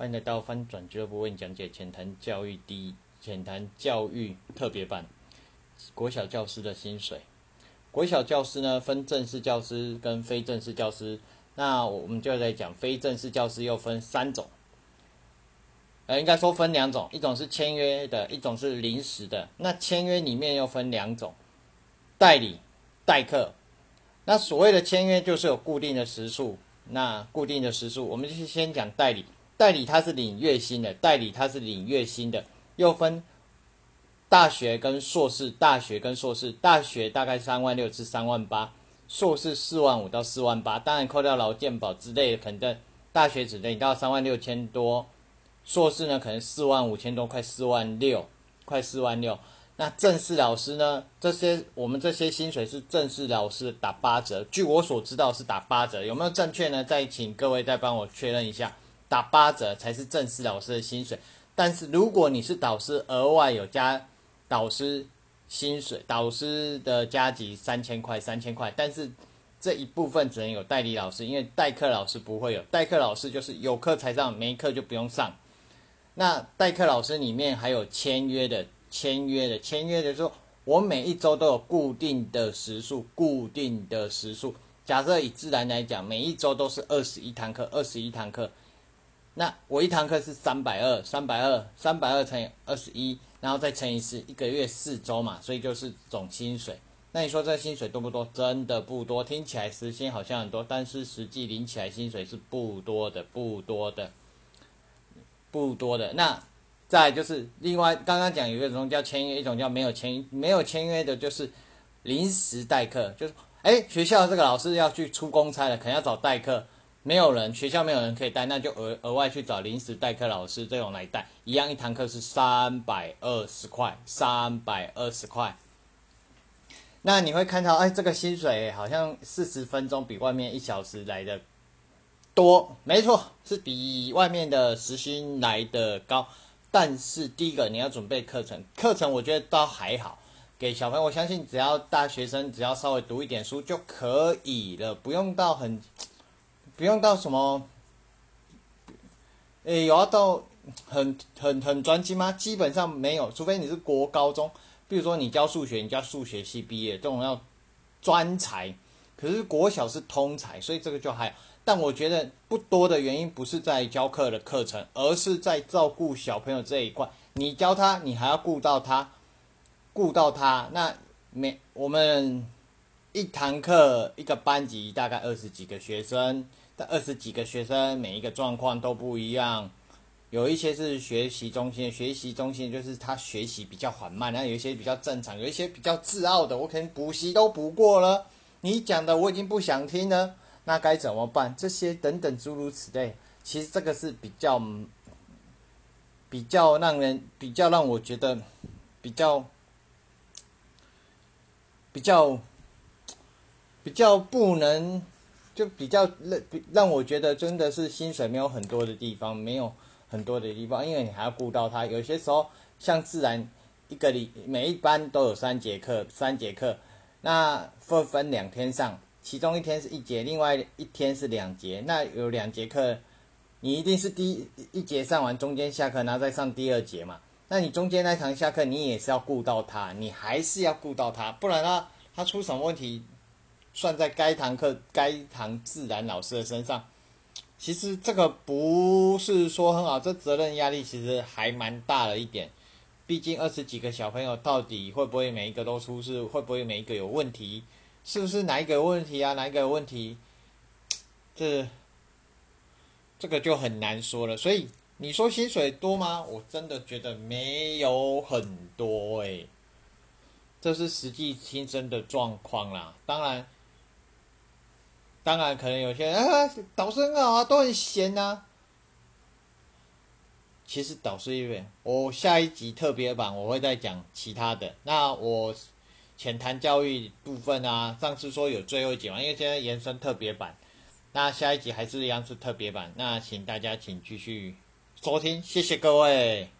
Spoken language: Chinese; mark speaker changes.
Speaker 1: 欢迎来到翻转俱乐部，为你讲解浅谈教育第一浅谈教育特别版。国小教师的薪水，国小教师呢分正式教师跟非正式教师。那我们就在讲非正式教师又分三种，呃，应该说分两种，一种是签约的，一种是临时的。那签约里面又分两种，代理、代课。那所谓的签约就是有固定的时数，那固定的时数，我们就先讲代理。代理他是领月薪的，代理他是领月薪的，又分大学跟硕士，大学跟硕士，大学大概三万六至三万八，硕士四万五到四万八，当然扣掉劳健保之类的，可能大学只领到三万六千多，硕士呢可能四万五千多，快四万六，快四万六。那正式老师呢？这些我们这些薪水是正式老师打八折，据我所知道是打八折，有没有正确呢？再请各位再帮我确认一下。打八折才是正式老师的薪水，但是如果你是导师，额外有加导师薪水，导师的加级三千块，三千块，但是这一部分只能有代理老师，因为代课老师不会有，代课老师就是有课才上，没课就不用上。那代课老师里面还有签约的，签约的，签约的说，我每一周都有固定的时数，固定的时数。假设以自然来讲，每一周都是二十一堂课，二十一堂课。那我一堂课是三百二，三百二，三百二乘以二十一，然后再乘以四，一个月四周嘛，所以就是总薪水。那你说这薪水多不多？真的不多，听起来时薪好像很多，但是实际领起来薪水是不多的，不多的，不多的。那再就是另外刚刚讲有一种叫签约，一种叫没有签没有签约的，就是临时代课，就是哎学校这个老师要去出公差了，可能要找代课。没有人，学校没有人可以带，那就额额外去找临时代课老师这种来带，一样一堂课是三百二十块，三百二十块。那你会看到，哎，这个薪水好像四十分钟比外面一小时来的多，没错，是比外面的时薪来的高。但是第一个你要准备课程，课程我觉得倒还好，给小朋友，我相信只要大学生只要稍微读一点书就可以了，不用到很。不用到什么，诶，有要到很很很专精吗？基本上没有，除非你是国高中，比如说你教数学，你教数学系毕业，这种要专才。可是国小是通才，所以这个就还。但我觉得不多的原因不是在教课的课程，而是在照顾小朋友这一块。你教他，你还要顾到他，顾到他。那每我们一堂课一个班级大概二十几个学生。二十几个学生，每一个状况都不一样。有一些是学习中心，学习中心就是他学习比较缓慢，然后有一些比较正常，有一些比较自傲的，我可能补习都补过了，你讲的我已经不想听了，那该怎么办？这些等等诸如此类，其实这个是比较比较让人比较让我觉得比较比较比较不能。就比较让让我觉得真的是薪水没有很多的地方，没有很多的地方，因为你还要顾到他。有些时候像自然一个礼每一班都有三节课，三节课，那分分两天上，其中一天是一节，另外一天是两节。那有两节课，你一定是第一一节上完，中间下课，然后再上第二节嘛。那你中间那堂下课，你也是要顾到他，你还是要顾到他，不然他他出什么问题？算在该堂课、该堂自然老师的身上，其实这个不是说很好，这责任压力其实还蛮大了一点。毕竟二十几个小朋友，到底会不会每一个都出事？会不会每一个有问题？是不是哪一个有问题啊？哪一个有问题？这这个就很难说了。所以你说薪水多吗？我真的觉得没有很多诶。这是实际亲身的状况啦。当然。当然，可能有些人啊，导师很好啊，都很闲呐。其实导师因为我下一集特别版我会再讲其他的。那我浅谈教育部分啊，上次说有最后一集嘛，因为现在延伸特别版，那下一集还是一样是特别版。那请大家请继续收听，谢谢各位。